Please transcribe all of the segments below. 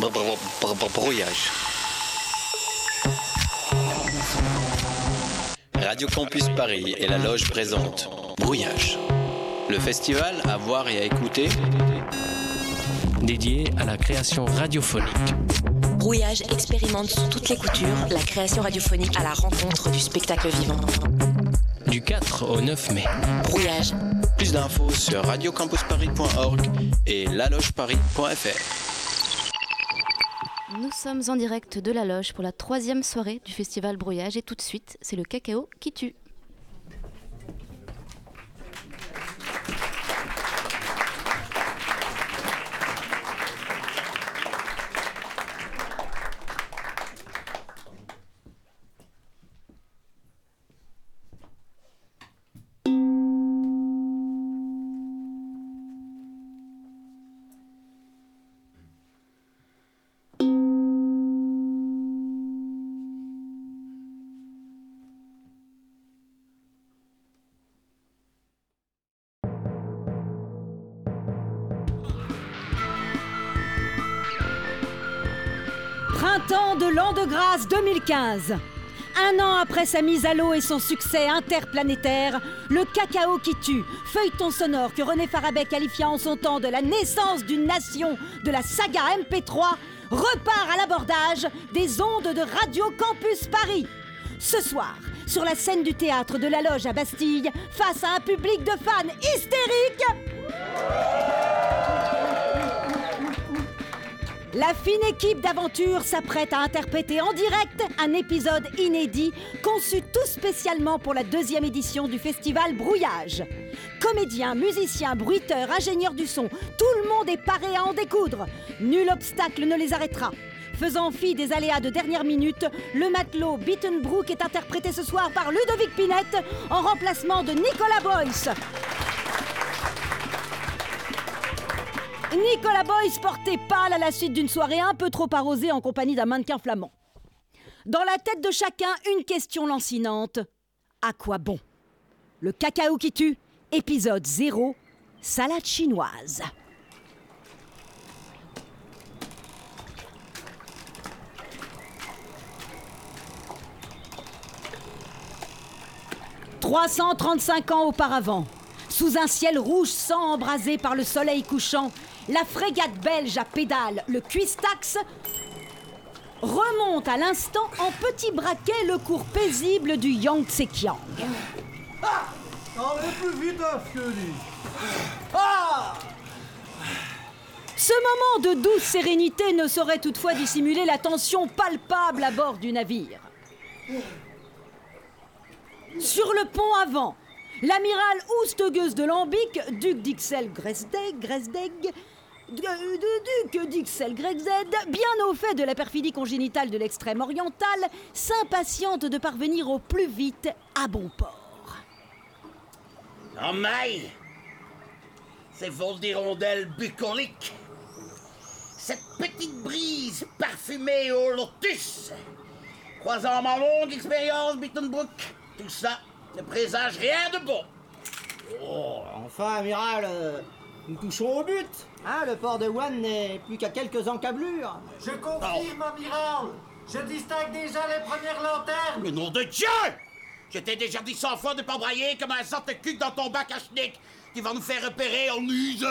Br- br- br- br- Brouillage. Radio Campus Paris et la Loge présentent Brouillage. Le festival à voir et à écouter dédié à la création radiophonique. Brouillage expérimente sous toutes les coutures la création radiophonique à la rencontre du spectacle vivant. Du 4 au 9 mai. Brouillage, Plus d'infos sur radiocampusparis.org et lalogeparis.fr. Nous sommes en direct de la loge pour la troisième soirée du festival Brouillage et tout de suite, c'est le cacao qui tue. L'an de grâce 2015. Un an après sa mise à l'eau et son succès interplanétaire, le cacao qui tue, feuilleton sonore que René Farabet qualifia en son temps de la naissance d'une nation de la saga MP3, repart à l'abordage des ondes de Radio Campus Paris. Ce soir, sur la scène du théâtre de la Loge à Bastille, face à un public de fans hystériques, La fine équipe d'aventure s'apprête à interpréter en direct un épisode inédit conçu tout spécialement pour la deuxième édition du festival Brouillage. Comédiens, musiciens, bruiteurs, ingénieurs du son, tout le monde est paré à en découdre. Nul obstacle ne les arrêtera. Faisant fi des aléas de dernière minute, le matelot Bittenbrook est interprété ce soir par Ludovic Pinette en remplacement de Nicolas Boyce. Nicolas Boyce portait pâle à la suite d'une soirée un peu trop arrosée en compagnie d'un mannequin flamand. Dans la tête de chacun, une question lancinante. À quoi bon? Le cacao qui tue, épisode 0, salade chinoise. « 335 ans auparavant, sous un ciel rouge sang embrasé par le soleil couchant, la frégate belge à pédales, le Cuistax, remonte à l'instant en petit braquet le cours paisible du Yangtze-Kiang. Allez plus vite, hein, Fioli Ce moment de douce sérénité ne saurait toutefois dissimuler la tension palpable à bord du navire. Sur le pont avant, l'amiral Oustegueuse de Lambic, duc d'Ixelles Gresdeg, Gresdeg, de, de- duc d'Ixelles Grexed, bien au fait de la perfidie congénitale de l'extrême oriental, s'impatiente de parvenir au plus vite à bon port. En maille, ces vols d'hirondelles bucoliques, cette petite brise parfumée au lotus, croisant ma longue expérience Bittenbrook, tout ça ne présage rien de bon. Oh, enfin, amiral, euh, nous touchons au but Hein, le port de Wuhan n'est plus qu'à quelques encablures Je confirme, amiral. Je distingue déjà les premières lanternes. Le nom de Dieu Je t'ai déjà dit cent fois de pas brailler comme un centecuc dans ton bac à schnick qui va nous faire repérer en use.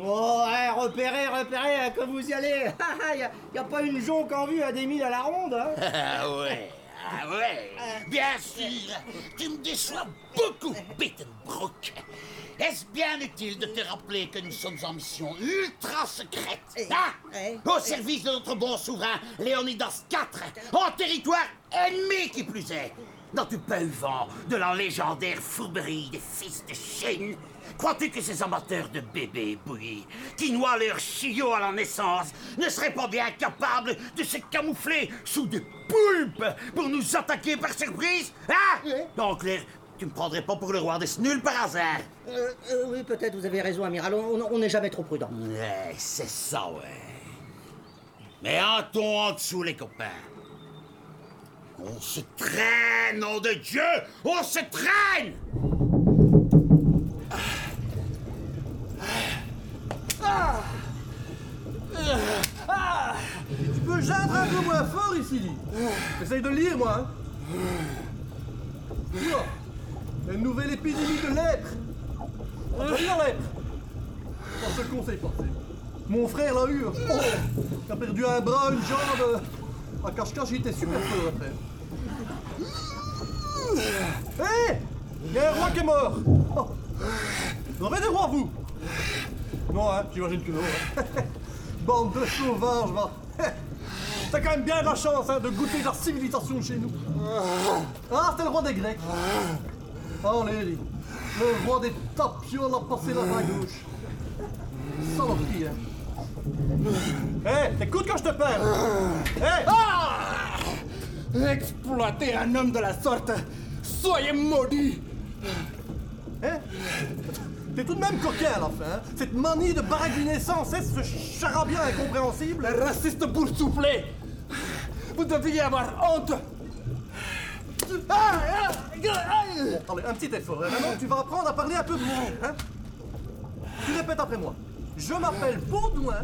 Oh, ouais, repérez, repérez, hein, que vous y allez Il n'y a, pas une jonque en vue à des milles à la ronde hein. Ah ouais, ah ouais, bien sûr. Tu me déçois beaucoup, Bittenbrook. Est-ce bien utile de te rappeler que nous sommes en mission ultra secrète hein Au service de notre bon souverain Léonidas IV, en territoire ennemi qui plus est. N'as-tu pas eu vent de la légendaire fourberie des fils de Chine. Crois-tu que ces amateurs de bébés bouillis, qui noient leurs chiots à la naissance, ne seraient pas bien capables de se camoufler sous des poulpes pour nous attaquer par surprise Hein Donc, clair, tu me prendrais pas pour le roi des nuls par hasard Euh, euh, Oui, peut-être, vous avez raison, amiral, on n'est jamais trop prudent. Ouais, c'est ça, ouais. Mais un ton en dessous, les copains. On se traîne, nom de Dieu On se traîne te geindre un peu moins fort ici. Essaye de lire, moi. Hein. Une nouvelle épidémie de lèpre. Lire lèpre. Le conseille pas. c'est- Mon frère l'a eu. Oh, il a perdu un bras, une jambe. À cache-cache, il était super fort après. Hé Il y a un roi qui est mort. Oh. Vous avez des rois, vous Non, hein, j'imagine que non. hein. Bande de sauvages, va. T'as quand même bien de la chance hein, de goûter la civilisation chez nous. Ah, c'était le roi des Grecs. Oh, Lélie. Le roi des tapioles a passé la main gauche. Saloperie, hein. Hé, t'écoutes quand je te parle? Hé? Exploiter un homme de la sorte. Soyez maudits Hein T'es tout de même coquin à la fin, hein? Cette manie de baragouiner sans cesse, ce charabia incompréhensible? Raciste boursouflé. Vous devriez avoir honte Ah, ah, ah. Bon, allez, un petit effort. hein. Maintenant, tu vas apprendre à parler un peu plus. Hein tu répètes après moi. Je m'appelle Baudouin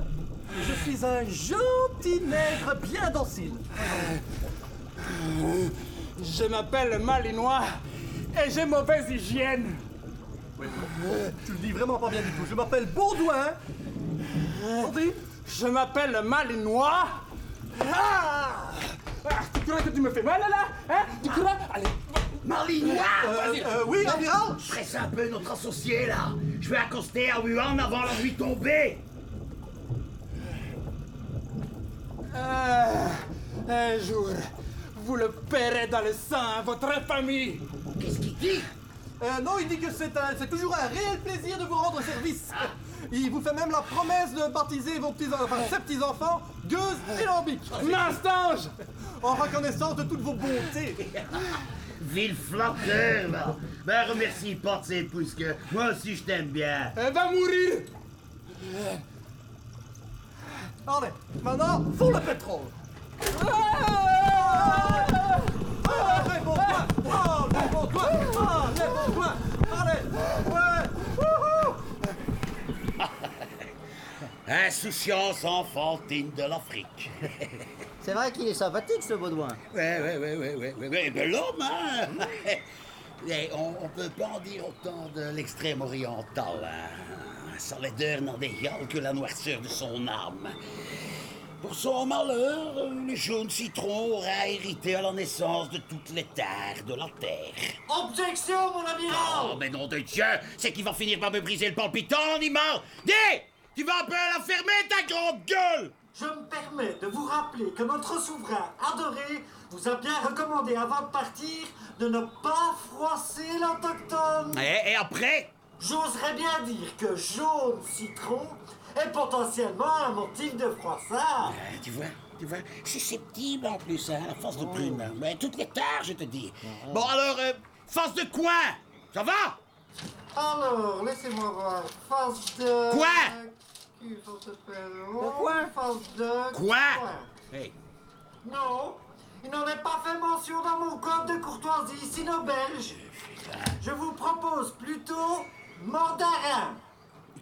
et je suis un gentil nègre bien docile. Je m'appelle Malinois et j'ai mauvaise hygiène. Oui, tu le dis vraiment pas bien du tout. Je m'appelle Baudouin. Je m'appelle Malinois. Ah Ah, Tu crois que tu me fais mal là Hein? Tu crois? Allez, Malinois euh, euh, Oui, amiral Stresse un peu notre associé là. Je vais accoster à Wuhan avant la nuit tombée. Ah, un jour, vous le paierez dans le sang, votre infamie. Qu'est-ce qu'il dit? Euh, non, il dit que c'est un- c'est toujours un réel plaisir de vous rendre service. Il vous fait même la promesse de baptiser vos petits, enfin, ses petits-enfants Gueuse et Lambic. Mensonge En reconnaissance de toutes vos bontés. Ville flatteur là. Ben remercie pas de ses pouces que moi aussi je t'aime bien. Elle va mourir Allez, maintenant, faut le pétrole. Ah, réponds-toi Ah, réponds-toi Ah, réponds-toi Allez Ouais Wouhou Insouciance enfantine de l'Afrique. C'est vrai qu'il est sympathique ce Baudouin. Ouais, ouais, ouais, ouais, ouais, ouais, ouais, ben l'homme, hein on, on peut pas en dire autant de l'extrême oriental, hein. Sans laideur n'en dégueule que la noirceur de son âme. Pour son malheur, le jaune citron aura hérité à la naissance de toutes les terres de la terre. Objection, mon amiral Oh, mais nom de Dieu, c'est qu'il va finir par me briser le palpitant, l'animal Dis Tu vas un peu la fermer, ta grande gueule Je me permets de vous rappeler que notre souverain adoré vous a bien recommandé avant de partir de ne pas froisser l'autochtone. et, et après? J'oserais bien dire que jaune citron est potentiellement un motif de froissard. Euh, Tu vois, tu vois, susceptible en plus, hein, la face de prune. Mais toutes les terres, je te dis. Bon, alors, euh, face de coin Ça va? Alors, laissez-moi voir. Face de... Quoi? Il faut se faire De quoi? Face de... Quoi? Hey, Non, il n'en est pas fait mention dans mon code de courtoisie sino-belge. Je vous propose plutôt mandarin.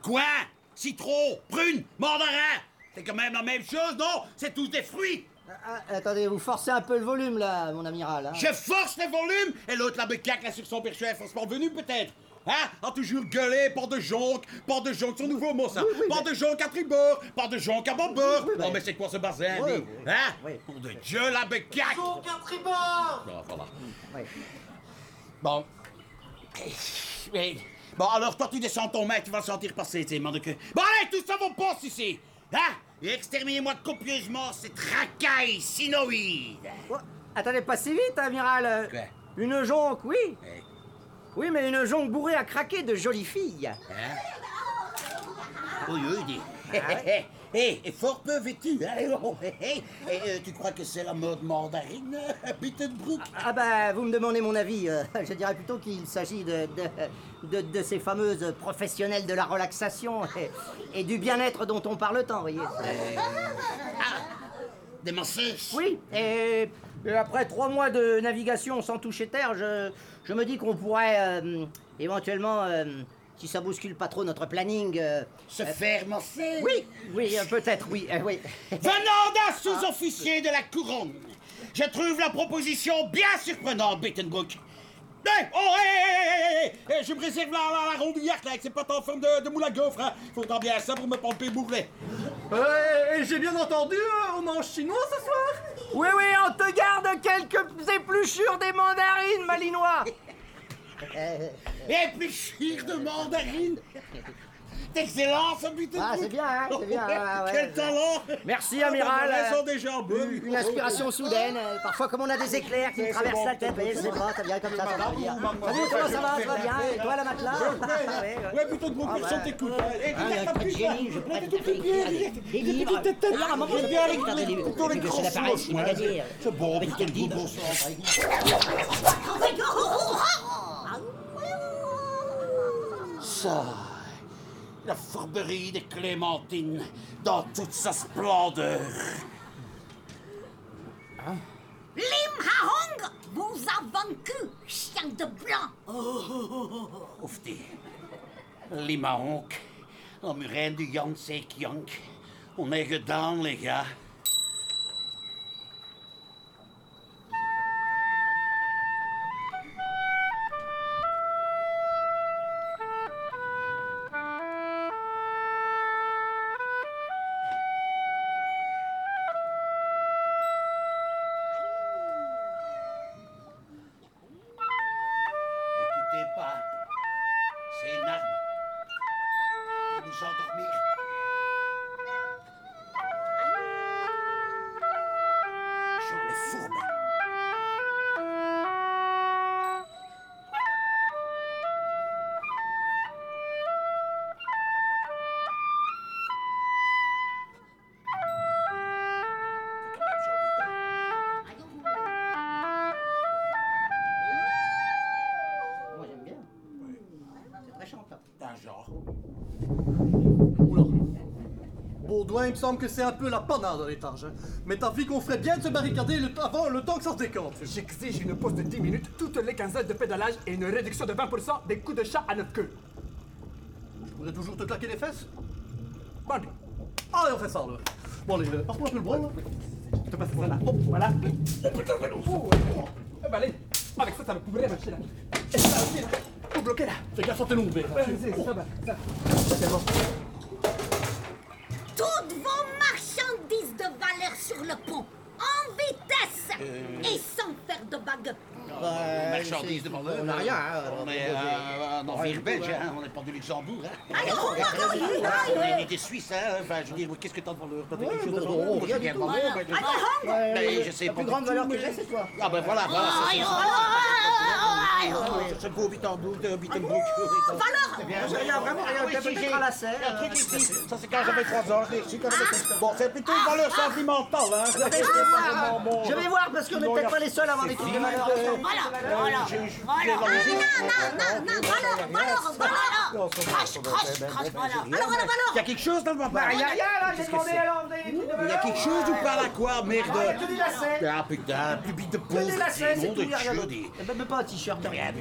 Quoi? Citron, prune, mandarin. C'est quand même la même chose, non? C'est tous des fruits. Ah, ah, attendez, vous forcez un peu le volume là, mon amiral. hein. Je force les volumes et l'autre la becaque là sur son perchoir est forcément venu peut-être Hein? A toujours gueulé, port de jonque, port de jonque, son nouveau mot ça Port de jonque à tribord, port de jonque à bâbord oui, Oh mais- mais c'est quoi ce Oui, oui, Hein? Oui. Pour de Dieu la becaque Donc à tribord Bon, voilà. Oui. Bon. Oui. Bon, alors toi, tu descends ton mec, tu vas le sentir passer, tu sais, de que. Bon, allez, tous ça vos postes ici Hein? Exterminez-moi copieusement cette racaille sinoïde Oh, attendez, pas si vite, amiral. Quoi? Une jonque, oui. Eh. Oui, mais une jonque bourrée à craquer de jolies filles. Oui, oui, dis. Hé, hé, et fort peu vêtu, hein oh. Et euh, tu crois que c'est la mode mandarine, euh, Bittenbrook Ah bah, vous me demandez mon avis. euh, je dirais plutôt qu'il s'agit de, de, de, de ces fameuses professionnelles de la relaxation et, et du bien-être dont on parle tant, voyez. Des masseuses Oui, et, et après trois mois de navigation sans toucher terre, je, je me dis qu'on pourrait euh, éventuellement euh, si ça bouscule pas trop notre planning. euh, Se faire masser Oui, oui, euh, peut-être, oui, euh, oui. Venant d'un sous-officier de la couronne, je trouve la proposition bien surprenante, Bittenbrook. Hey, oh, hey, hey, hey, hey, hey, je me réserve la, la, là, avec ses pattes en forme de, de moule à gaufre, hein. Faudra bien ça pour me pomper bourrelet. Euh, j'ai bien entendu, euh, on mange chinois ce soir Oui, oui, on te garde quelques épluchures des mandarines, malinois. Épluchures de mandarine Excellent, ce Bittenbrook Ah, c'est bien, hein, c'est bien, ouais, Quel ouais. talent Merci, Ah, amiral. bah, euh, déjà. Une, une inspiration soudaine. euh, Parfois, comme on a des éclairs qui me traversent la tête, voyez, c'est bon, ça vient comme ça, ça va comment ça va, ça va bien Et toi, la matelas Ouais, ouais. Ouais, plutôt de mon Ah, personne ouais. t'écoute. Eh, Ah, regarde un ta peu de je tout des- livres. D'ailleurs, à un moment, les- des livres. les grands c'est bon, putain, sens. Ça, la fourberie de Clémentine dans toute sa splendeur. Lim Ha-hong vous a vaincu, chien de blanc. Oufti. Lima Honk, la murène du Yang Sek Yang. On est gedaan, les gars. C'est très chantant. Un genre. Oula. Baudouin, il me semble que c'est un peu la panade dans l'étage. hein. Mais t'as vu qu'on ferait bien de se barricader le, avant le temps que ça se décante. J'exige une pause de 10 minutes, toutes les quinzaines de pédalage et une réduction de 20% des coups de chat à notre queue. Je pourrais toujours te claquer les fesses Bandit, Allez, on fait ça, là. Bon, allez, euh, passe-moi un peu le bras, là. je te passe ça là. Oh, voilà. Oh, ouais. Eh ben, allez, avec ça, ça va couvrir marcher là. Et ça aussi là. Bloquer là. Fais gaffe à tes longues, là. Ouais, c'est ça va. Ça. C'est bon. Toutes vos marchandises de valeur sur le pont, en vitesse et sans faire de bagues. Marchandises de valeur. On n'a rien, hein. On est euh, un navire belge, hein. On n'est pas du Luxembourg, hein. Alors, on une des Suisses, hein. Enfin, je veux dire, qu'est-ce que t'as rien de tout. valeur, mais- je sais la pas plus du grande valeur que j'ai, c'est toi. Ah ben voilà, voilà. C'est beau Bittenbrook, de Bittenbrook. Valeur Il y a vraiment rien, Oui, qu'un si, petit j'ai- cralacet, il y a un euh, truc ici. Ça, c'est quand j'avais 3 ans, je l'ai reçu quand j'avais 15 ans. Bon, c'est plutôt une valeur sentimentale, hein. Je vais voir, je parce qu'on n'est peut-être pas les seuls à avoir des trucs de valeur. Voilà, voilà, voilà. Non, non, non, non, valeur, valeur, valeur. Crache, crache, crache, valeur. Alors, alors, Il y a alors. quelque chose dans le Bah, rien, là, j'ai demandé alors. de Il y a valeur. quelque chose ou pas là quoi, merde Ah, lacets. Ah putain, plus de Que pauvre, des lacets, c'est nom tout, de il y a rien Dieu, d'autre. des... Eh ben, Même pas un t-shirt, rien.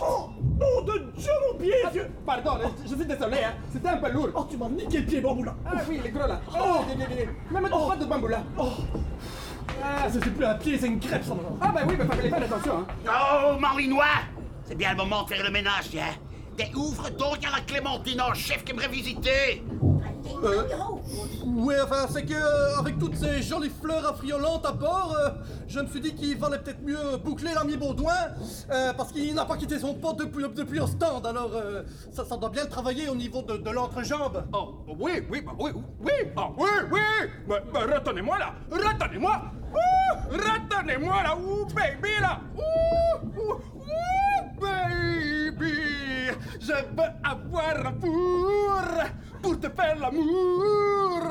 Nom de Dieu, mon pied Dieu Pardon, je suis désolé, hein. C'était un peu lourd. Oh, tu m'as niqué le pied, bambou, là. Ah oui, les gros là. Oh, viens, viens, viens. Même pas de bambou là. Oh. Ah, c'est plus un pied, c'est une crêpe, ça, maintenant. Ah bah oui, mais fallait faire attention, hein. Oh, Marlinois C'est bien le moment de faire le ménage, tiens. T'es ouvre donc à la Clémentine en chef qui aimerait visiter. Euh, ouais, enfin, c'est que euh, avec toutes ces jolies fleurs affriolantes à bord, euh, je me suis dit qu'il valait peut-être mieux boucler l'ami Baudouin, euh, parce qu'il n'a pas quitté son pote depuis, depuis un stand, alors ça, ça doit bien le travailler au niveau de, l'entrejambe. Oh, oui, oui, bah, oui, oui, ah, oui, oui bah, bah, retenez-moi là, retenez-moi retenez-moi là, ouh, baby là Ouh, ouh, ouh, baby Je veux avoir un four pour te faire l'amour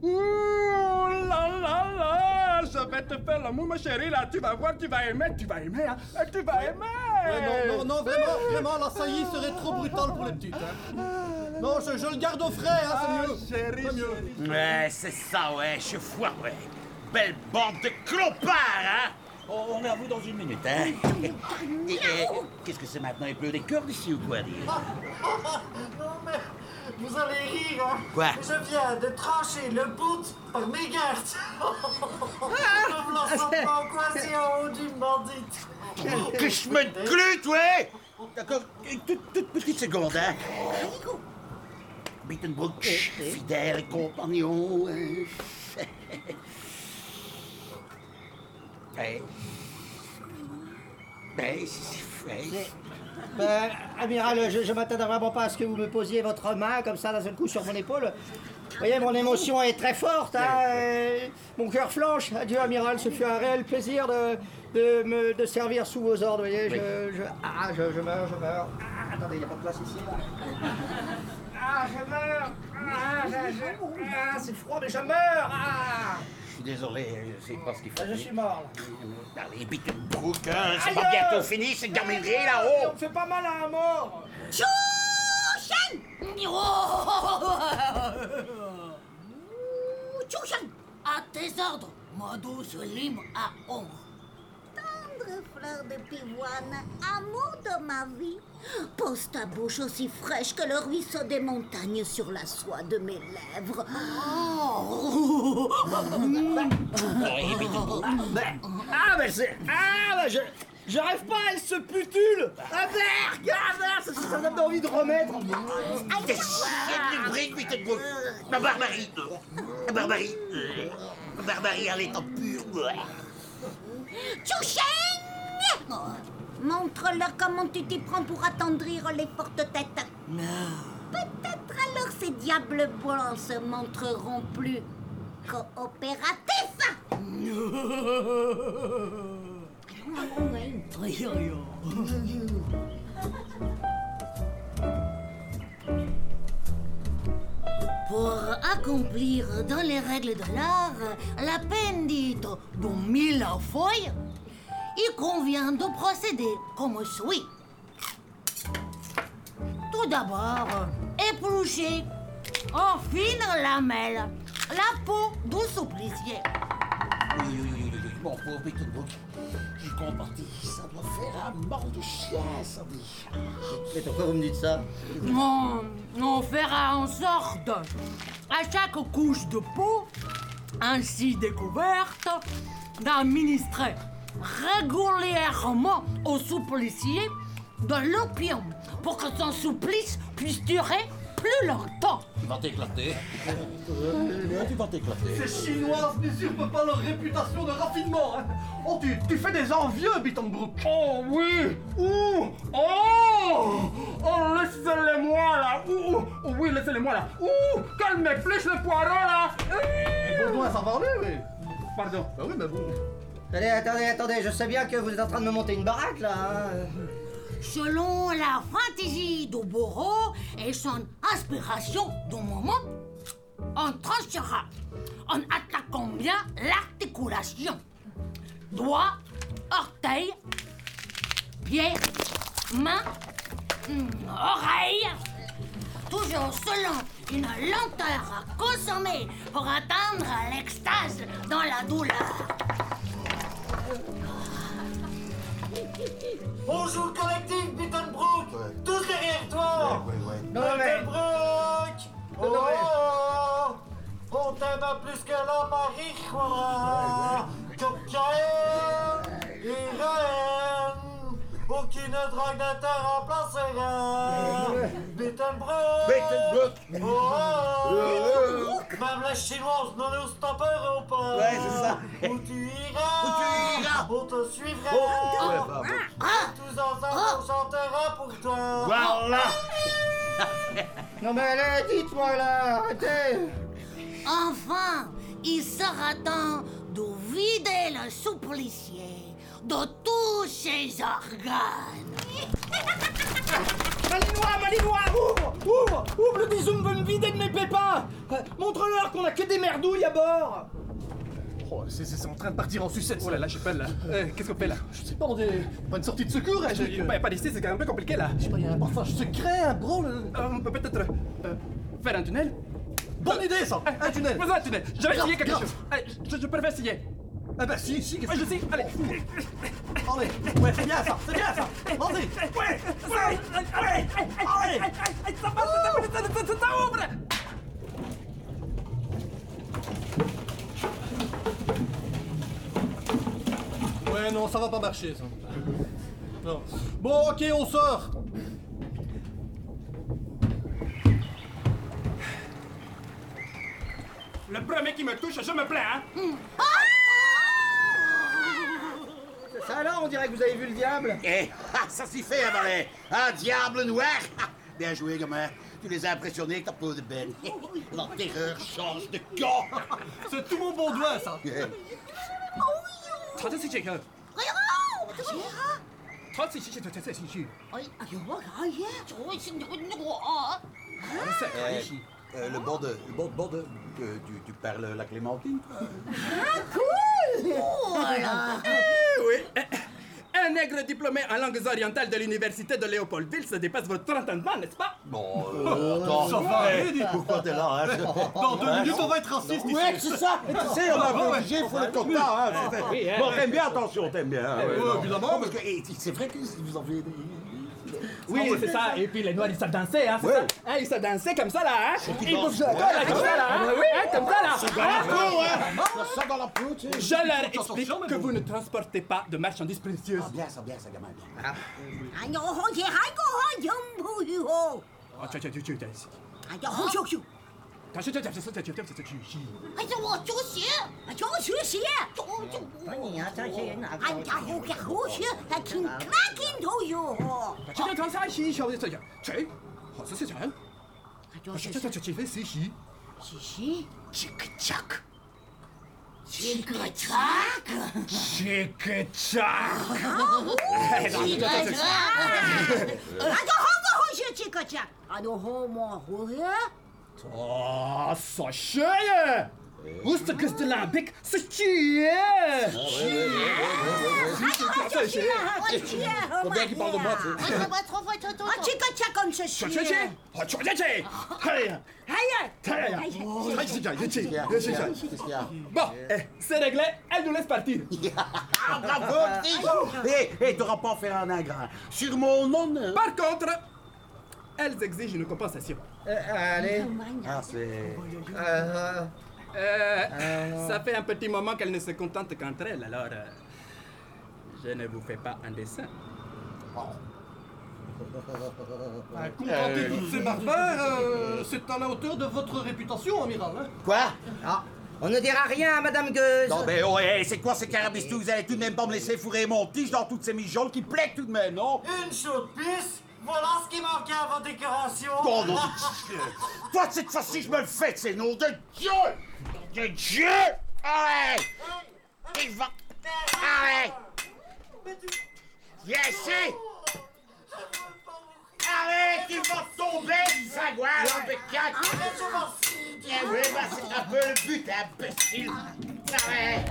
Ouh là là là Je vais te faire l'amour, ma chérie, là, tu vas voir, tu vas aimer, tu vas aimer, hein, tu vas aimer Ouais, non, non, non, vraiment, vraiment, la saillie serait trop brutale pour les petites. Hein. Non, je, je le garde au frais, hein, c'est mieux. chérie, c'est mieux. Ouais, c'est ça, ouais, je vois, ouais. Belle bande de clopards, hein On on est à vous dans une minute, hein. Qu'est-ce que c'est maintenant Il pleut des cordes ici ou quoi dire Non mais vous allez rire, hein Quoi? Je viens de trancher le bout par mes gardes. Je vous l'en pas quoi, c'est en haut du bandit. Que je me glute, ouais D'accord, une toute, toute petite seconde, hein. Bittenbrook, fidèle compagnon. hein. Ouais. Ouais, c'est- ouais. Ben, amiral, je, je m'attendais vraiment pas à ce que vous me posiez votre main comme ça d'un seul coup sur mon épaule. Vous voyez, mon émotion est très forte, hein, mon cœur flanche. Adieu, amiral, ce fut un réel plaisir de, de me de servir sous vos ordres. Vous voyez, je, je, ah, je, je meurs, je meurs. Ah, attendez, il n'y a pas de place ici. là. Ah, je meurs. Ah, ah, c'est froid, mais je meurs. Ah, suis désolé, je sais pas ce qu'il faut. je suis mort. là. Allez, Bittenbrook, hein, c'est pas euh, bientôt fini, c'est terminé là-haut On me fait pas mal à un mort. Chouchen Chouchen À tes ordres, ma douce lime à ombre. Tendre fleur de pivoine, amour de ma vie, pose ta bouche aussi fraîche que le ruisseau des montagnes sur la soie de mes lèvres. Oh. Ah, ben c'est. Ah, ben je. J'arrive pas, elle se putule Ah, ben, regarde, ça, ça, ça donne envie de remettre Des chiennes de briques, Bittenbrook La barbarie La barbarie La barbarie, elle est en pur Chouchen Montre-leur comment tu t'y prends pour attendrir les fortes têtes. Peut-être alors ces diables blancs se montreront plus coopératifs. Pour accomplir dans les règles de l'art la peine dite de mille feuilles, il convient de procéder comme suit. Tout d'abord, éplucher en fines lamelles la peau du supplicié. Oui, oui, oui, oui, mon pauvre Bittenbrook. Je compatis, ça doit faire un mort de chien, ça, oui. Mais pourquoi vous me dites ça? On, on fera en sorte, à chaque couche de peau, ainsi découverte, d'administrer régulièrement au supplicié de l'opium pour que son supplice puisse durer plus longtemps. Tu vas t'éclater. Tu vas t'éclater. Ces Chinois n'usurpent pas leur réputation de raffinement. hein. Oh, tu, tu fais des envieux, Bittenbrook. Oh oui Ouh Oh Oh, laissez-les-moi là Ouh, ouh, ouh, oui, laissez-les-moi là Ouh Qu'elle m'épluche le poireau là Et Baudouin s'en parler, oui. Pardon. Bah oui, mais bon. Attendez, attendez, attendez, je sais bien que vous êtes en train de me monter une baraque là. hein. Selon la fantaisie bourreau et son inspiration du moment, on tranchera en attaquant bien l'articulation. Doigts, orteils, pieds, mains, hum, oreilles. Toujours selon une lenteur à consommer pour atteindre l'extase dans la douleur. Bonjour collectif Bittenbrook Tous derrière toi. Non, mais- Bittenbrook Oh, oh, oh. On t'aime plus que la marijuana. Cocaïne Aucune drogue ne te remplacera Bittenbrook Bittenbrook. Oh, oh, oh. Même les Chinoises ne nous stopperont pas Ouais, c'est ça. Où tu iras Où tu iras. On te suivra Oh, ouais, bah, Ah, tous ensemble, on chantera pour toi. Voilà Non mais allez, dites-moi là, arrêtez Enfin, il sera temps de vider le supplicié de tous ses organes. Malinois, Malinois, ouvre Ouvre Ouvre, le bisoum veut me vider de mes pépins Euh, Montre-leur qu'on a que des merdouilles à bord Oh, c'est en train de partir en sucette. Oh là là, je sais pas là. Euh, Qu'est-ce qu'on fait là? Je sais pas, on est pas une sortie de secours, hein, Je- j'ai- Pas, pas d'ici, c'est quand même un peu compliqué là. Je sais pas, il y a un passage secret, un branle. Euh, On peut peut-être euh, faire un tunnel Bonne idée, ça Un tunnel Faisons un tunnel Je vais essayer quelque Grave. chose. Allez, je, je préfère essayer. Ah bah si, si, qu'est-ce Ouais, que je sais, allez. Allez, ouais, c'est bien ça, c'est bien ça. Vas-y. Ouais, ouais, allez, allez, ça va, ça va, ça va, ça ouvre. Ouais, non, ça va pas marcher, ça. Non. Bon, ok, on sort. Le premier qui me touche, je me plains, hein. Alors, on dirait que vous avez vu le diable Eh, ça s'y fait, Avalet Un diable noir Bien joué, gamin tu les as impressionnés avec ta peau de belle. La terreur change de camp. C'est tout mon bon doigt, ça. Yeah. Euh, euh, le bord de, le bord, bord de, tu, tu parles la Clémentine. Ah cool! Oh oui. Un nègre diplômé en langues orientales de l'université de Léopoldville se dépasse votre ans, n'est-ce pas? Bon, euh, attends. Ça va dis. Pourquoi t'es là, hein? Dans deux minutes, on va être raciste ici. Ouais, c'est ça. Tu sais, on a obligé, il faut être content. Hein. Hein. Bon, t'aimes bien, attention, t'aimes bien. hein, évidemment. Parce que eh, c'est vrai que vous en faites. Oui, c'est ça. Et puis les noirs, ils savent danser, hein, c'est Ouais. ça. Hein, Ils savent danser comme ça, là, hein. Ils bougent là, comme ça, là, hein. Oui, hein, comme ça, là. Dans la peau, hein? Ça dans la peau, tu sais. Je leur explique que vous ne transportez pas de marchandises précieuses. Ah, bien, ça, bien, ça, gamin, bien. 但是这这这这这这这这这休息。哎呀，我休息，要休息，要就不。你呀，这些人哪个？俺家后家后些还挺拉筋头哟。今天早上洗小的这样，去，好是洗澡。这这这这这这这休息。休息。Chicken Chuck。Chicken Chuck。Chicken Chuck。好，Chicken Chuck。俺家好不好些 Chicken Chuck？俺家好么？好些？Aa Saşa'ya! Usta kızdılar pek sıçıyor. Bon, eh, c'est réglé, elle nous laisse partir. Bravo, Hé, oh, hé, t'auras pas faire un ingrat. Sur mon nom. Par contre, elles exigent une compensation. allez. Ah, c'est. Euh, Euh, ça fait un petit moment qu'elles ne se contentent qu'entre elles, alors euh, je ne vous fais pas un dessin. Ah, Contenter toutes ces barbares, euh, c'est à la hauteur de votre réputation, amiral. Hein Quoi? Ah, on ne dira rien à Madame Gueuse. Non, mais oh, hé, c'est quoi ces carabistous Vous allez tout de même pas me laisser fourrer mon tige dans toutes ces mijoles qui plaquent tout de même, non? Une chaude pisse, voilà ce qui manquait à votre décoration. Oh non Toi, cette fois-ci, je me le fais, c'est nom de Dieu. De Dieu. Allez Il va... Allez Viens ici. Allez, tu vas tomber, sagouin, bécac Eh oui, bah c'est un peu le but, imbécile. Allez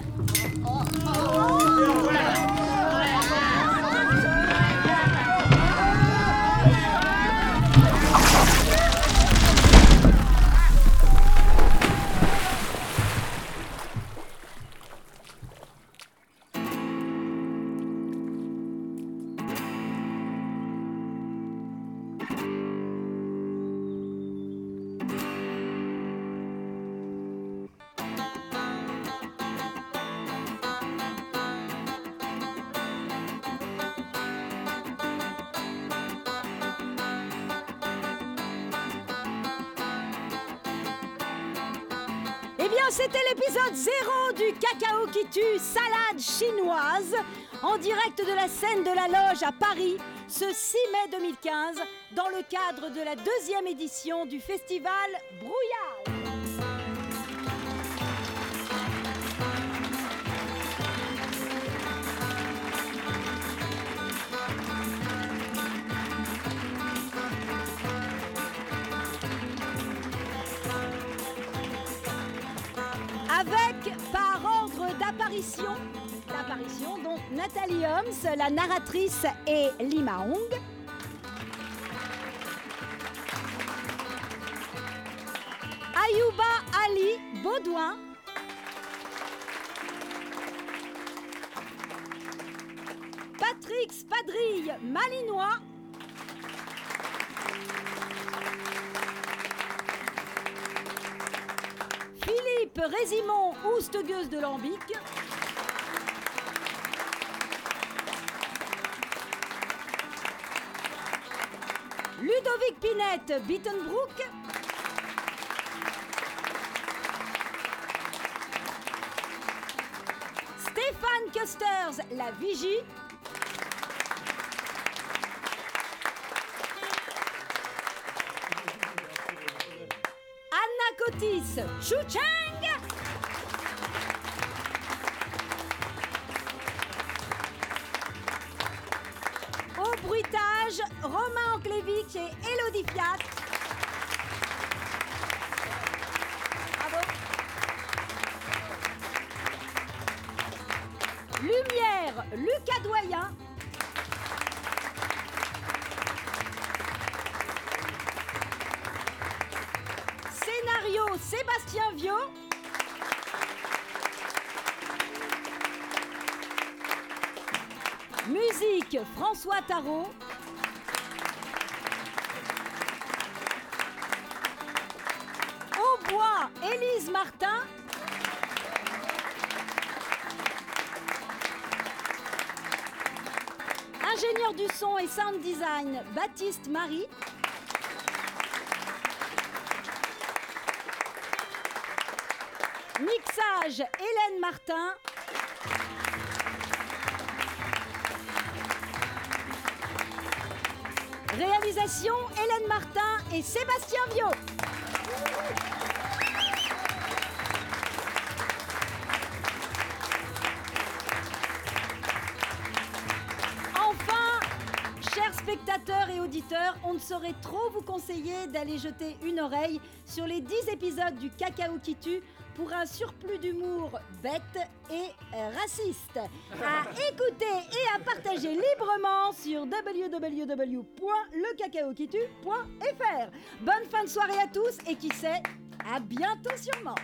la scène de la Loge à Paris, ce 6 mai 2015, dans le cadre de la deuxième édition du festival Brouillage. Avec, par ordre d'apparition, apparitions, dont Nathalie Holmes, la narratrice, et Lima Hong. Ayouba Ali Baudouin. Patrick Spadrille Malinois. Philippe Résimon, Oustegueuse de Lambic. Pinette, Bittenbrook. Stéphane Custers, La Vigie. Anna Cotis, Chouchang. Sébastien Viau. Musique, François Tarot. Au bois, Élise Martin. Ingénieur du son et sound design, Baptiste Marie. Hélène Martin. Réalisation, Hélène Martin et Sébastien Viau. Enfin, chers spectateurs et auditeurs, on ne saurait trop vous conseiller d'aller jeter une oreille sur les 10 épisodes du Cacao qui tue pour un surplus d'humour bête et raciste. À écouter et à partager librement sur www.lecacaoquitue.fr. Bonne fin de soirée à tous et qui sait, à bientôt sûrement.